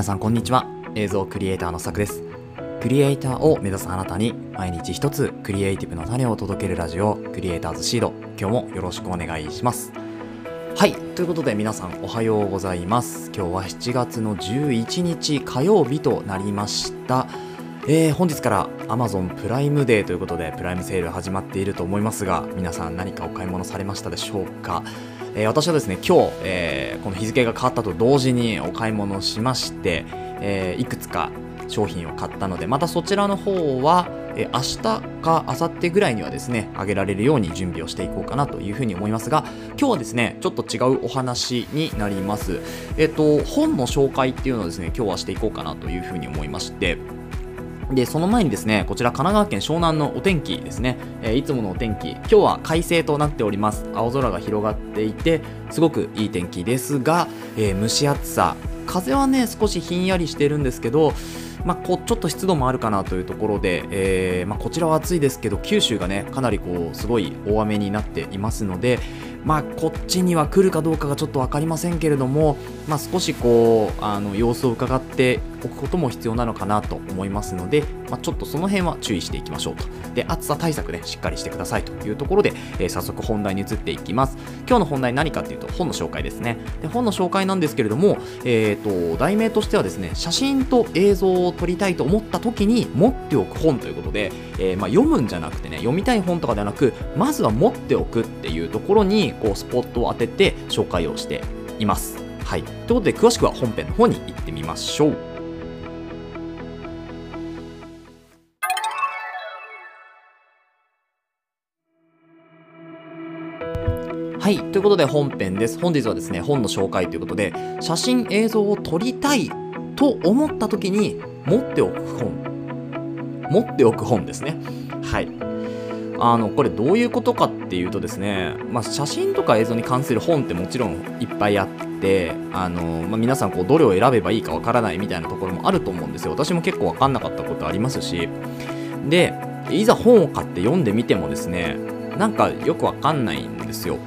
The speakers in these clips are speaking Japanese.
皆さんこんにちは。映像クリエイターのさくです。クリエイターを目指すあなたに毎日一つクリエイティブの種を届けるラジオクリエイターズシード。今日もよろしくお願いします。はい。ということで皆さんおはようございます。今日は7月の11日火曜日となりました。えー、本日から Amazon プライムデーということでプライムセール始まっていると思いますが皆さん何かお買い物されましたでしょうか？えー、私はですね今日、えー、この日付が変わったと同時にお買い物しまして、え、いくつか商品を買ったのでまたそちらの方は、え明日か明後日ぐらいにはですねあげられるように準備をしていこうかなというふうに思いますが今日はですねちょっと違うお話になります。えっ、と本の紹介っていうのをですね今日はしていこうかなというふうに思いましてで、その前にですね、こちら神奈川県湘南のお天気ですね、えー、いつものお天気、今日は快晴となっております。青空が広がっていて、すごくいい天気ですが、えー、蒸し暑さ、風はね、少しひんやりしてるんですけど、まあ、こちょっと湿度もあるかなというところで、えー、まあ、こちらは暑いですけど九州がねかなりこうすごい大雨になっていますので、まあ、こっちには来るかどうかがちょっと分かりませんけれども、まあ、少しこうあの様子を伺っておくことも必要なのかなと思いますので、まあ、ちょっとその辺は注意していきましょうとで暑さ対策ねしっかりしてくださいというところで、えー、早速本題に移っていきます今日の本題何かっていうと本の紹介ですねで本の紹介なんですけれども、えーと、題名としてはですね写真と映像を撮りたいと思った時に持っておく本ということで、えー、まあ、読むんじゃなくてね読みたい本とかではなくまずは持っておくっていうところにこうスポットを当てて紹介をしていますはい。ということで、詳しくは本編の方に行ってみましょう。はい。ということで本編です。本日はですね、本の紹介ということで、写真、映像を撮りたいと思った時に持っておく本。持っておく本ですね。はい。あの、これどういうことかっていうとですね、まあ、写真とか映像に関する本ってもちろんいっぱいあって、あの、まあ、皆さんこう、どれを選べばいいかわからないみたいなところもあると思うんですよ。私も結構わかんなかったことありますし。で、いざ本を買って読んでみてもですね、なんかよくわかんないんですよ。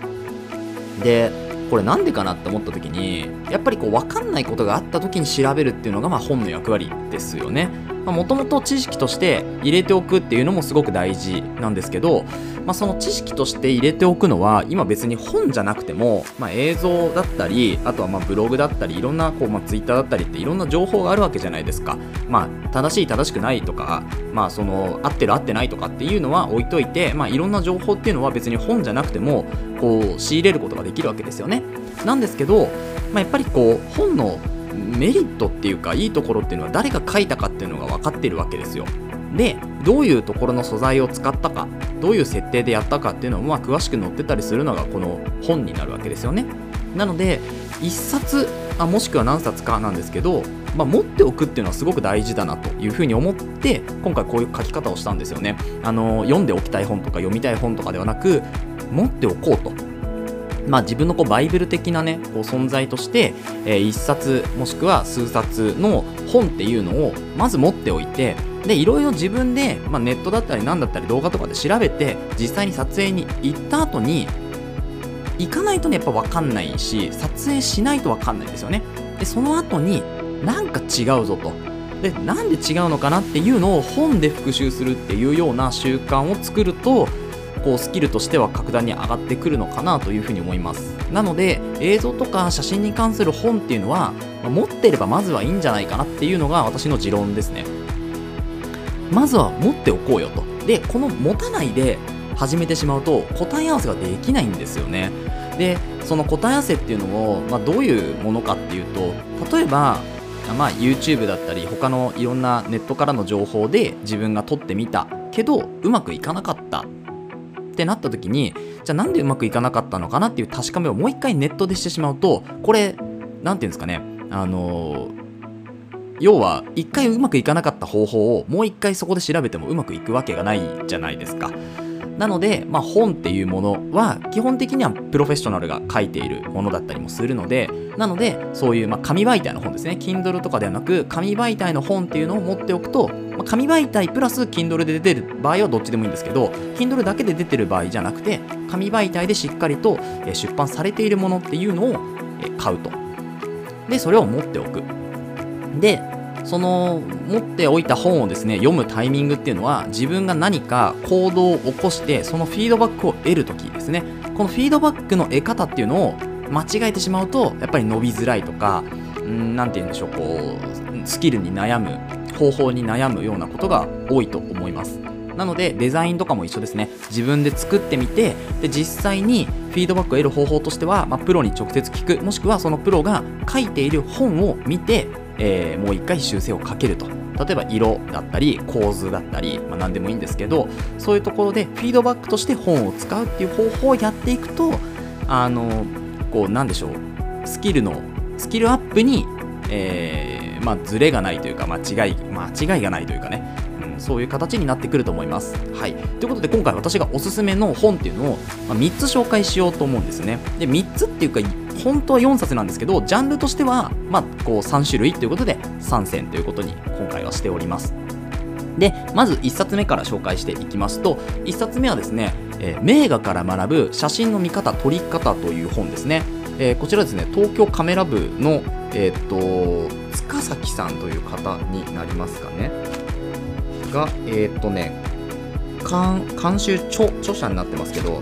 でこれなんでかなって思った時にやっぱりこう分かんないことがあった時に調べるっていうのがまあ本の役割ですよね。もともと知識として入れておくっていうのもすごく大事なんですけど、まあ、その知識として入れておくのは今別に本じゃなくても、まあ、映像だったりあとはまブログだったりいろんなこう、まあ、ツイッターだったりっていろんな情報があるわけじゃないですか、まあ、正しい正しくないとか、まあ、その合ってる合ってないとかっていうのは置いといて、まあ、いろんな情報っていうのは別に本じゃなくてもこう仕入れることができるわけですよね。なんですけど、まあ、やっぱりこう本のメリットっていうかいいところっていうのは誰が書いたかっていうのが分かってるわけですよ。でどういうところの素材を使ったかどういう設定でやったかっていうのもまあ詳しく載ってたりするのがこの本になるわけですよね。なので1冊あもしくは何冊かなんですけど、まあ、持っておくっていうのはすごく大事だなというふうに思って今回こういう書き方をしたんですよね。あの読んでおきたい本とか読みたい本とかではなく持っておこうと。まあ、自分のこうバイブル的なねこう存在として、えー、1冊もしくは数冊の本っていうのをまず持っておいてでいろいろ自分で、まあ、ネットだったり何だったり動画とかで調べて実際に撮影に行った後に行かないとねやっぱ分かんないし撮影しないと分かんないんですよね。でその後になんか違うぞと。でなんで違うのかなっていうのを本で復習するっていうような習慣を作るとこうスキルとしては格段に上がってくるのかなというふうに思います。なので映像とか写真に関する本っていうのは、持ってればまずはいいんじゃないかなっていうのが私の持論ですね。まずは持っておこうよと。でこの持たないで始めてしまうと答え合わせができないんですよね。でその答え合わせっていうのを、まあ、どういうものかっていうと例えばまあ、YouTube だったり他のいろんなネットからの情報で自分が撮ってみたけどうまくいかなかった。ってなった時にじゃあなんでうまくいかなかったのかなっていう確かめをもう一回ネットでしてしまうとこれ何て言うんですかねあの要は一回うまくいかなかった方法をもう一回そこで調べてもうまくいくわけがないじゃないですか。なので、まあ、本っていうものは基本的にはプロフェッショナルが書いているものだったりもするのでなのでそういうま紙媒体の本ですね Kindle とかではなく紙媒体の本っていうのを持っておくと、まあ、紙媒体プラス Kindle で出てる場合はどっちでもいいんですけど Kindle だけで出てる場合じゃなくて紙媒体でしっかりと出版されているものっていうのを買うと。でそれを持っておく。でその持っておいた本をですね読むタイミングっていうのは自分が何か行動を起こしてそのフィードバックを得る時ですね。このフィードバックの得方っていうのを間違えてしまうとやっぱり伸びづらいとか何て言うんでしょうこうスキルに悩む方法に悩むようなことが多いと思います。なのでデザインとかも一緒ですね。自分で作ってみてで実際にフィードバックを得る方法としては、まあ、プロに直接聞く。もしくはそのプロが書いている本を見て、えー、もう一回修正をかけると。例えば色だったり構図だったり、まあ、何でもいいんですけどそういうところでフィードバックとして本を使うっていう方法をやっていくとあのこうなんでしょう。スキルのスキルアップに、えー、まあ、ズレがないというか間違い間違いがないというかねうんそういう形になってくると思います。はい、ということで今回私がおすすめの本っていうのを、まあ、3つ紹介しようと思うんですね。で3つっていうか本当は4冊なんですけどジャンルとしては、まあ、こう3種類ということで3選ということに今回はしております。でまず1冊目から紹介していきますと1冊目はですね、えー、名画から学ぶ写真の見方撮り方という本ですね、えー、こちらですね東京カメラ部のえー、っと塚崎さんという方になりますかねが、えー、っとね、監修著著者になってますけど、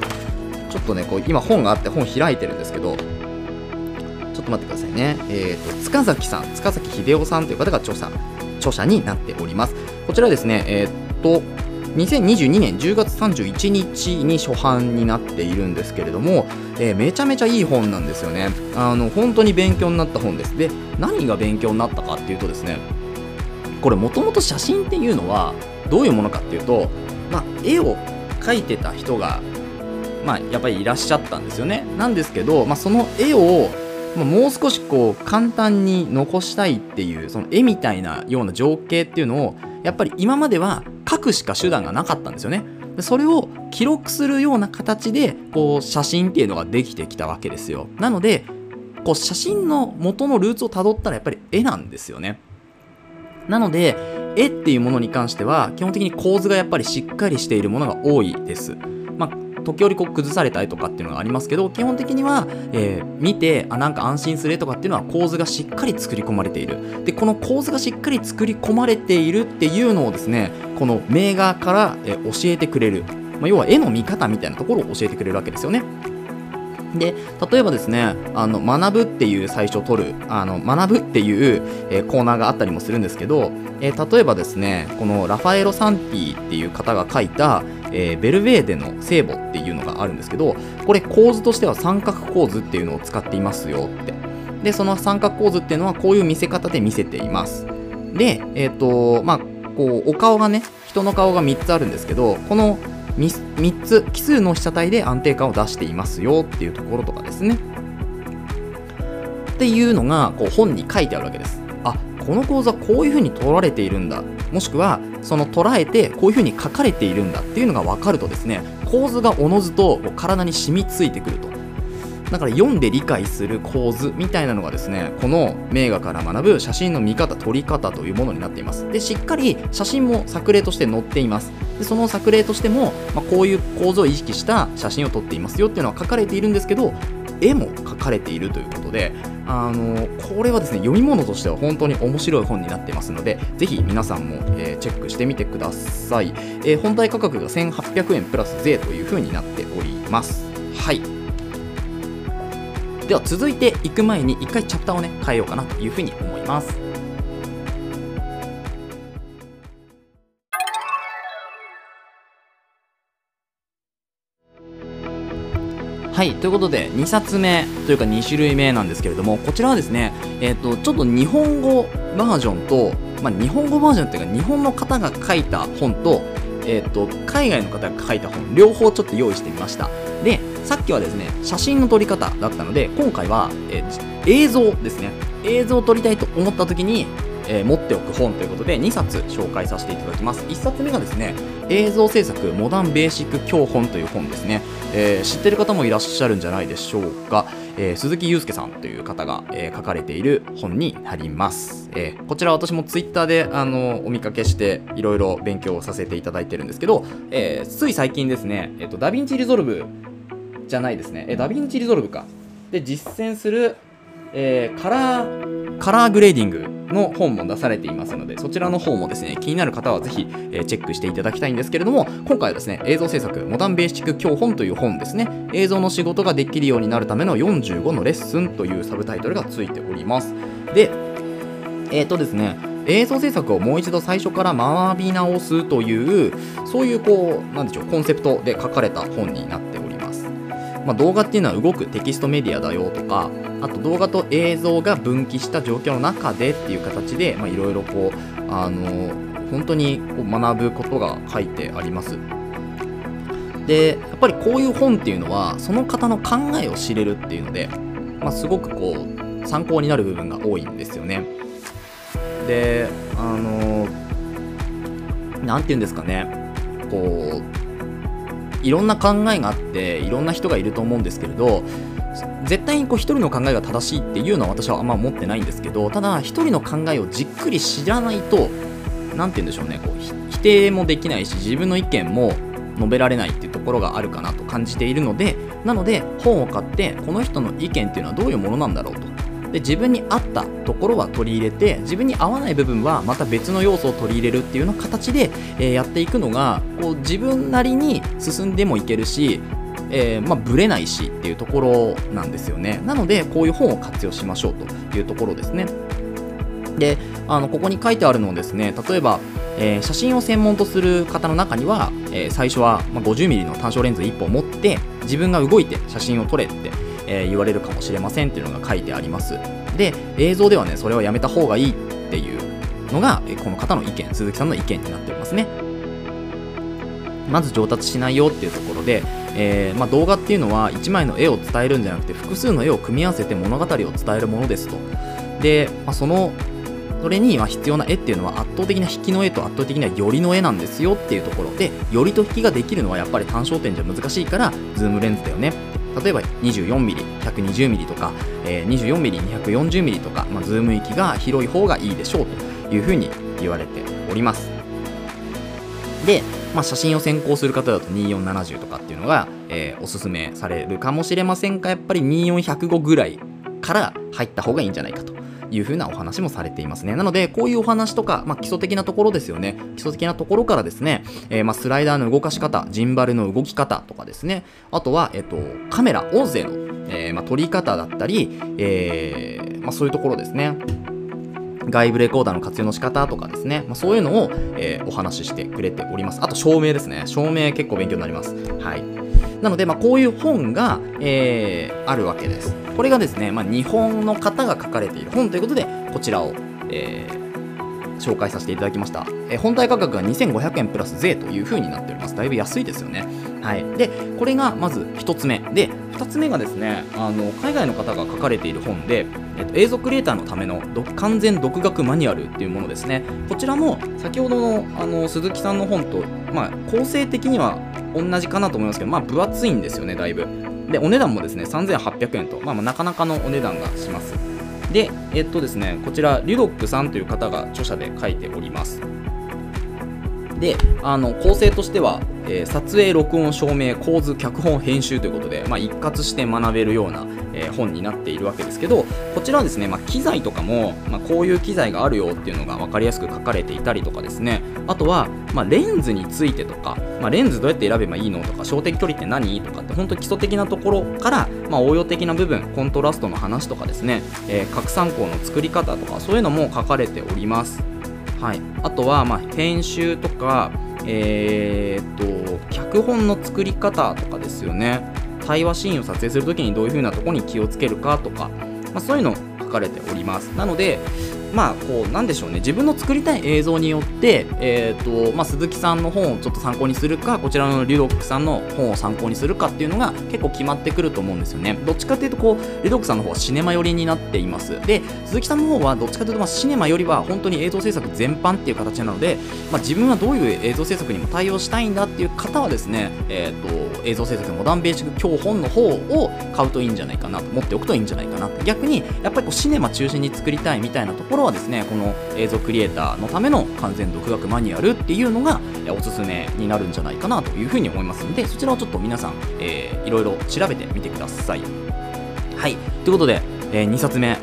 ちょっとね、こう今本があって本開いてるんですけど、ちょっと待ってくださいね。えっ、と、塚崎さん、塚崎秀夫さんという方が著者、著者になっております。こちらですね、えっ、と、2022年10月31日に初版になっているんですけれども、えー、めちゃめちゃいい本なんですよね。あの本当に勉強になった本です。で、何が勉強になったかっていうとですね、これもともと写真っていうのはどういうものかっていうと、まあ、絵を描いてた人が、まあ、やっぱりいらっしゃったんですよね。なんですけど、まあ、その絵を、もう少しこう簡単に残したいっていうその絵みたいなような情景っていうのをやっぱり今まではくしか手段がなかったんですよね。それを記録するような形でこう写真っていうのができてきたわけですよ。なのでこう写真の元のルーツをたどったらやっぱり絵なんですよね。なので、絵っていうものに関しては、基本的に構図がやっぱりしっかりしているものが多いです。まあ、時折こう崩されたりとかっていうのがありますけど、基本的には、えー、見て、あ、なんか安心するとかっていうのは構図がしっかり作り込まれている。で、この構図がしっかり作り込まれているっていうのをですね、この名画から、え、教えてくれる。まあ、要は絵の見方みたいなところを教えてくれるわけですよね。で例えばですねあの学ぶっていう最初取るあの学ぶっていう、えー、コーナーがあったりもするんですけど、えー、例えばですねこのラファエロ・サンティっていう方が書いた、えー、ベルヴェーデの聖母っていうのがあるんですけどこれ構図としては三角構図っていうのを使っていますよって。でその三角構図っていうのはこういう見せ方で見せています。でえっ、とまあこうお顔がね人の顔が3つあるんですけどこの 3, つ奇数の被写体で安定感を出していますよっていうところとかですね。っていうのがこう本に書いてあるわけです。あこの講座こういうふうに取られているんだ。もしくはその捉えてこういうふうに書かれているんだっていうのが分かるとですね構図がおのずと体に染みついてくると。だから読んで理解する構図みたいなのがですねこの名画から学ぶ写真の見方撮り方というものになっています。でしっかり写真も作例として載っています。でその作例としても、まあ、こういう構図を意識した写真を撮っていますよっていうのは書かれているんですけど絵も描かれているということであのこれはですね読み物としては本当に面白い本になっていますのでぜひ皆さんも、えー、チェックしてみてください、えー、本体価格が1800円プラス税というふうになっております。はい。では続いていく前に一回チャプターをね変えようかなというふうに思います。はいということで2冊目というか2種類目なんですけれどもこちらはですねえっ、ー、とちょっと日本語バージョンとまあ、日本語バージョンっていうか日本の方が書いた本と,、えーと海外の方が書いた本両方ちょっと用意してみました。でさっきはですね写真の撮り方だったので今回は、えー、映像ですね。映像を撮りたいと思った時に、えー、持っておく本ということで2冊紹介させていただきます。1冊目がですね映像制作モダンベーシック教本という本ですね、えー、知ってる方もいらっしゃるんじゃないでしょうか、えー、鈴木祐介さんという方が、えー、書かれている本になります、えー、こちら私もツイッターであのお見かけしていろいろ勉強させていただいてるんですけど、えー、つい最近ですね、えーと、 DaVinci Resolveじゃないですね。え、 DaVinci Resolveか。で、実践するえー、カラー、カラーグレーディングの本も出されていますので、そちらの方もですね、気になる方はぜひ、えー、チェックしていただきたいんですけれども、今回はですね、映像制作、モダンベーシック教本という本ですね、映像の仕事ができるようになるための45のレッスンというサブタイトルがついております。で、えっ、ー、とですね、映像制作をもう一度最初から学び直すというそういうこうなんでしょうコンセプトで書かれた本になって、まあ、動画っていうのは動くテキストメディアだよとかあと動画と映像が分岐した状況の中でっていう形でいろいろこうあの本当にこう学ぶことが書いてあります。でやっぱりこういう本っていうのはその方の考えを知れるっていうので、まあ、すごくこう参考になる部分が多いんですよね。であの何て言うんですかね。こういろんな考えがあっていろんな人がいると思うんですけれど絶対にこう一人の考えが正しいっていうのは私はあんま思ってないんですけどただ一人の考えをじっくり知らないと何て言うんでしょうねこう否定もできないし自分の意見も述べられないっていうところがあるかなと感じているのでなので本を買ってこの人の意見っていうのはどういうものなんだろうとで自分に合ったところは取り入れて自分に合わない部分はまた別の要素を取り入れるっていうような形で、えー、やっていくのがこう自分なりに進んでもいけるしえー、まあ、ブレないしっていうところなんですよね。なので、こういう本を活用しましょうというところですね。で、あのここに書いてあるのをですね、例えば、えー、写真を専門とする方の中には、えー、最初は、ま 50mm の単焦レンズ1本持って自分が動いて写真を撮れってえー、言われるかもしれませんっていうのが書いてあります。で映像ではねそれはやめた方がいいっていうのが、えこの方の意見鈴木さんの意見になっておりますね。まず上達しないよっていうところで、えー、まあ、動画っていうのは1枚の絵を伝えるんじゃなくて複数の絵を組み合わせて物語を伝えるものですと。で、まあ、そのそれには必要な絵っていうのは圧倒的な引きの絵と圧倒的な寄りの絵なんですよっていうところで寄りと引きができるのはやっぱり単焦点じゃ難しいからズームレンズだよね。例えば 24mm、120mm とか、えー、24mm、240mm とか、まあ、ズーム域が広い方がいいでしょうというふうに言われております。で、まあ、写真を先行する方だと2470とかっていうのが、えー、おすすめされるかもしれませんが、やっぱり24105ぐらいから入った方がいいんじゃないかというふうなお話もされていますね。なので、こういうお話とか、まあ、基礎的なところですよね。基礎的なところからですね、えー、まあ、スライダーの動かし方、ジンバルの動き方とかですね、あとは、えっと、カメラ、音声の、えー、まあ、撮り方だったり、えー、まあ、そういうところですね。外部レコーダーの活用の仕方とかですね、まあ、そういうのを、えー、お話ししてくれております。あと照明ですね。照明結構勉強になります。はい。なので、まあ、こういう本が、えー、あるわけです。これがですね、まあ、日本の方が書かれている本ということで、こちらを、えー、紹介させていただきました。えー、本体価格が2500円プラス税という風になっております。だいぶ安いですよね。はい。で、これがまず1つ目。で、2つ目がですね、あの海外の方が書かれている本で、えっと、映像クリエイターのための完全独学マニュアルっていうものですね。こちらも先ほどのあの鈴木さんの本と、まあ、構成的には同じかなと思いますけど、まあ、分厚いんですよね、だいぶ。で、お値段もですね、3800円と、まあ、まあなかなかのお値段がします。で、えっとですね、こちら、リュドックさんという方が著者で書いております。で、あの構成としては、えー、撮影、録音、照明、構図、脚本、編集ということで、まあ、一括して学べるような、えー、本になっているわけですけど、こちらはですね、まあ、機材とかも、まあ、こういう機材があるよっていうのが分かりやすく書かれていたりとかですね、あとは、まあ、レンズについてとか、ま、レンズどうやって選べばいいのとか、焦点距離って何とかって、本当基礎的なところから、ま、応用的な部分、コントラストの話とかですね、えー、拡散光の作り方とか、そういうのも書かれております。はい、あとは、ま、編集とか、えー、っと脚本の作り方とかですよね。対話シーンを撮影するときにどういうふうなところに気をつけるかとか、まあ、そういうの書かれております。なのでまあこうなんでしょうね。自分の作りたい映像によって、えーとまあ、鈴木さんの本をちょっと参考にするかこちらのリュドックさんの本を参考にするかっていうのが結構決まってくると思うんですよね。どっちかっていうとこうリュドックさんの方はシネマ寄りになっています。で鈴木さんの方はどっちかというとまあシネマよりは本当に映像制作全般っていう形なので、まあ、自分はどういう映像制作にも対応したいんだっていう方はですね、えーと、映像制作モダンベーシック教本の方を買うといいんじゃないかなと持っておくといいんじゃないかな逆にやっぱりこうシネマ中心に作りたいみたいなところはですねこの映像クリエイターのための完全独学マニュアルっていうのがおすすめになるんじゃないかなというふうに思いますのでそちらをちょっと皆さん、えー、いろいろ調べてみてください。はい。ということでえー、2冊目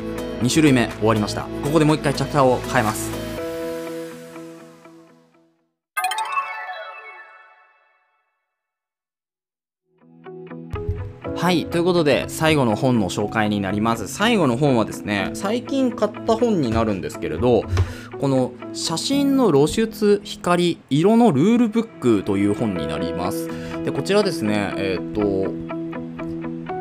2種類目終わりました。ここでもう一回チャプターを変えます。はいということで最後の本の紹介になります。最後の本はですね最近買った本になるんですけれどこの写真の露出光色のルールブックという本になります。でこちらですねえっ、と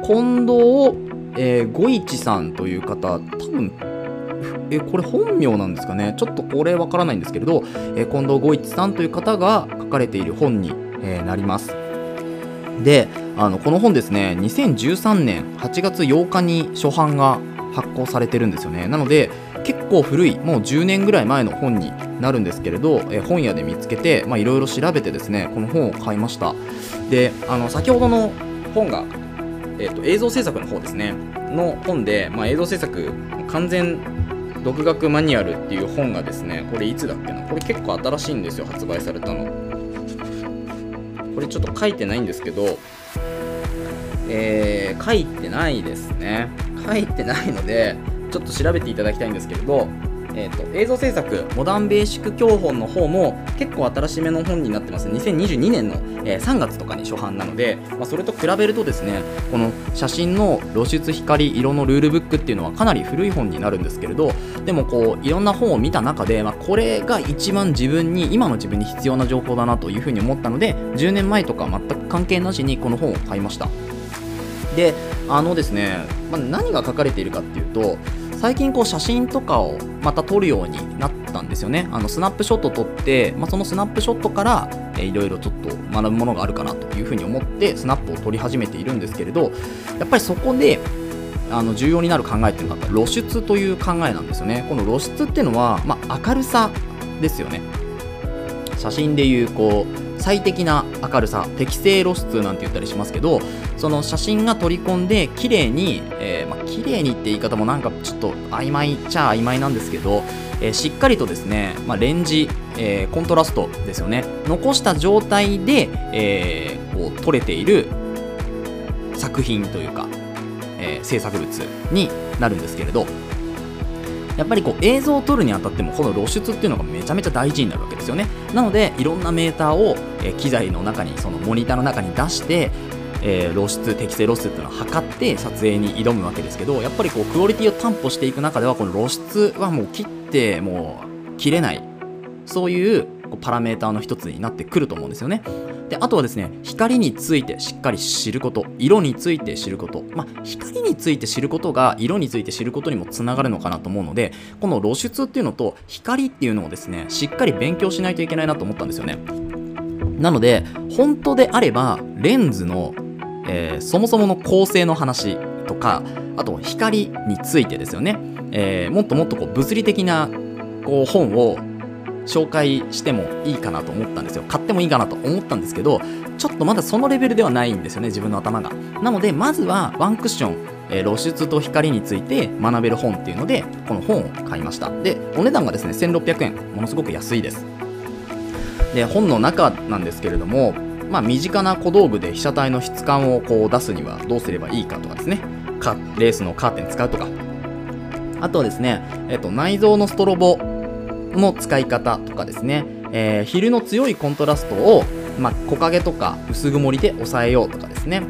近藤、えー、五一さんという方多分えこれ本名なんですかね？ちょっとこれわからないんですけれど、え、近藤五一さんという方が書かれている本に、え、なります。であのこの本ですね2013年8月8日に初版が発行されてるんですよね。なので結構古いもう10年ぐらい前の本になるんですけれど、え本屋で見つけていろいろ調べてですねこの本を買いました。であの先ほどの本が、えーと、映像制作の方ですね。の本で、まあ、映像制作完全独学マニュアルっていう本がですねこれいつだっけな？これ結構新しいんですよ発売されたの。これちょっと書いてないんですけどえー、書いてないですね。書いてないのでちょっと調べていただきたいんですけれど、えーと、映像制作モダンベーシック教本の方も結構新しめの本になってます2022年の、えー、3月とかに初版なので、まあ、それと比べるとですねこの写真の露出光色のルールブックっていうのはかなり古い本になるんですけれどでもこういろんな本を見た中で、まあ、これが一番自分に今の自分に必要な情報だなというふうに思ったので10年前とか全く関係なしにこの本を買いました。であのですね、まあ、何が書かれているかっていうと最近こう写真とかをまた撮るようになったんですよね。あのスナップショット撮って、まあ、そのスナップショットからいろいろちょっと学ぶものがあるかなというふうに思ってスナップを撮り始めているんですけれどやっぱりそこであの重要になる考えっていうのが露出という考えなんですよね。この露出っていうのは、まあ、明るさですよね。写真でいうこう最適な明るさ適正露出なんて言ったりしますけどその写真が取り込んで綺麗に、えー、まあ、綺麗にって言い方もなんかちょっと曖昧っちゃ曖昧なんですけど、えー、しっかりとですね、まあ、レンジ、えー、コントラストですよね。残した状態で、えこう撮れている作品というか、え制作物になるんですけれどやっぱりこう映像を撮るにあたってもこの露出っていうのがめちゃめちゃ大事になるわけですよねなのでいろんなメーターを、え機材の中にそのモニターの中に出してえ、露出適正露出っていうのを測って撮影に挑むわけですけどやっぱりこうクオリティを担保していく中ではこの露出はもう切ってもう切れないそういうパラメーターの一つになってくると思うんですよね。であとはですね光についてしっかり知ること色について知ること。まあ光について知ることが色について知ることにもつながるのかなと思うのでこの露出っていうのと光っていうのをですねしっかり勉強しないといけないなと思ったんですよね。なので本当であればレンズの、えー、そもそもの構成の話とかあと光についてですよね、えー、もっともっとこう物理的なこう本を紹介してもいいかなと思ったんですよ。買ってもいいかなと思ったんですけどちょっとまだそのレベルではないんですよね自分の頭が。なのでまずはワンクッションえ、露出と光について学べる本っていうのでこの本を買いました。でお値段がですね1600円ものすごく安いです。で本の中なんですけれどもまあ身近な小道具で被写体の質感をこう出すにはどうすればいいかとかですね。かレースのカーテン使うとか。あとはですね、えっと、内蔵のストロボの使い方とかですね、えー、昼の強いコントラストを、まあ、木陰とか薄曇りで抑えようとかですね。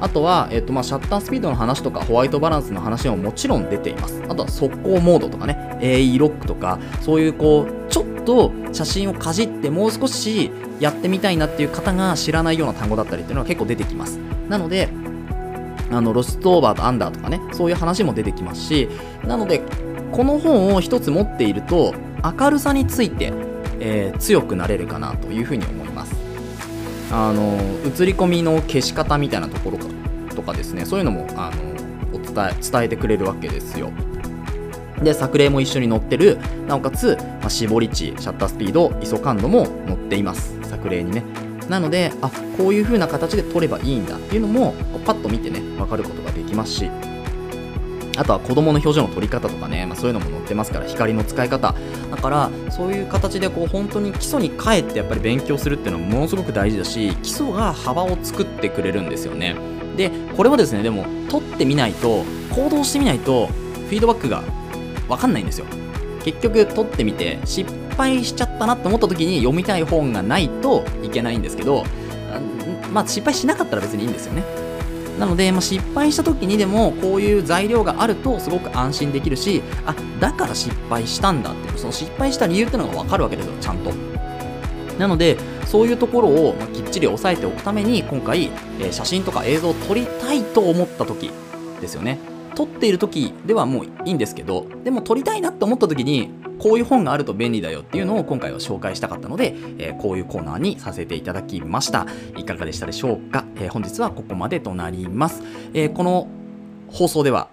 あとは、えっ、ー、とまあ、シャッタースピードの話とかホワイトバランスの話ももちろん出ています。あとは速攻モードとかね。AE ロックとかそういうこうちょっと写真をかじってもう少しやってみたいなっていう方が知らないような単語だったりっていうのは結構出てきます。なのであのロストオーバーとアンダーとかねそういう話も出てきますしなのでこの本を一つ持っていると明るさについて、えー、強くなれるかなというふうに思います。あの映り込みの消し方みたいなところとかですねそういうのもあのお伝え伝えてくれるわけですよ。で作例も一緒に載ってるなおかつ、まあ、絞り値シャッタースピード ISO 感度も載っています。作例にね。なのであこういう風な形で撮ればいいんだっていうのもパッと見てね分かることができますし。あとは子供の表情の撮り方とかね、まあ、そういうのも載ってますから光の使い方。だからそういう形でこう本当に基礎に帰ってやっぱり勉強するっていうのはものすごく大事だし基礎が幅を作ってくれるんですよね。でこれはですねでも撮ってみないと行動してみないとフィードバックが分かんないんですよ。結局撮ってみて失敗しちゃったなって思った時に読みたい本がないといけないんですけどまあ失敗しなかったら別にいいんですよね。なので、まあ、失敗した時にでもこういう材料があるとすごく安心できるしあだから失敗したんだっていうその失敗した理由っていうのが分かるわけですよちゃんと。なのでそういうところをきっちり押さえておくために今回、えー、写真とか映像を撮りたいと思った時ですよね。撮っている時ではもういいんですけどでも撮りたいなと思った時にこういう本があると便利だよっていうのを今回は紹介したかったので、えー、こういうコーナーにさせていただきました。いかがでしたでしょうか、えー、本日はここまでとなります、えー、この放送では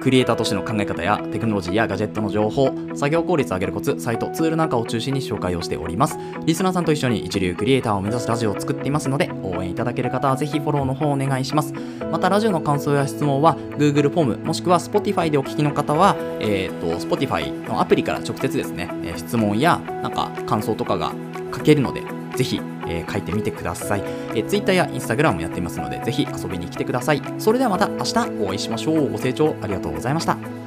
クリエイターとしての考え方やテクノロジーやガジェットの情報、作業効率を上げるコツ、サイト、ツールなんかを中心に紹介をしております。リスナーさんと一緒に一流クリエイターを目指すラジオを作っていますので、応援いただける方はぜひフォローの方お願いします。また、ラジオの感想や質問は Google フォーム、もしくは Spotify でお聞きの方は、えっ、ー、と、Spotify のアプリから直接ですね、え質問やなんか感想とかが書けるので、ぜひえー、書いてみてください、えー、Twitter や Instagram もやっていますので、ぜひ遊びに来てください。それではまた明日お会いしましょう。ご清聴ありがとうございました。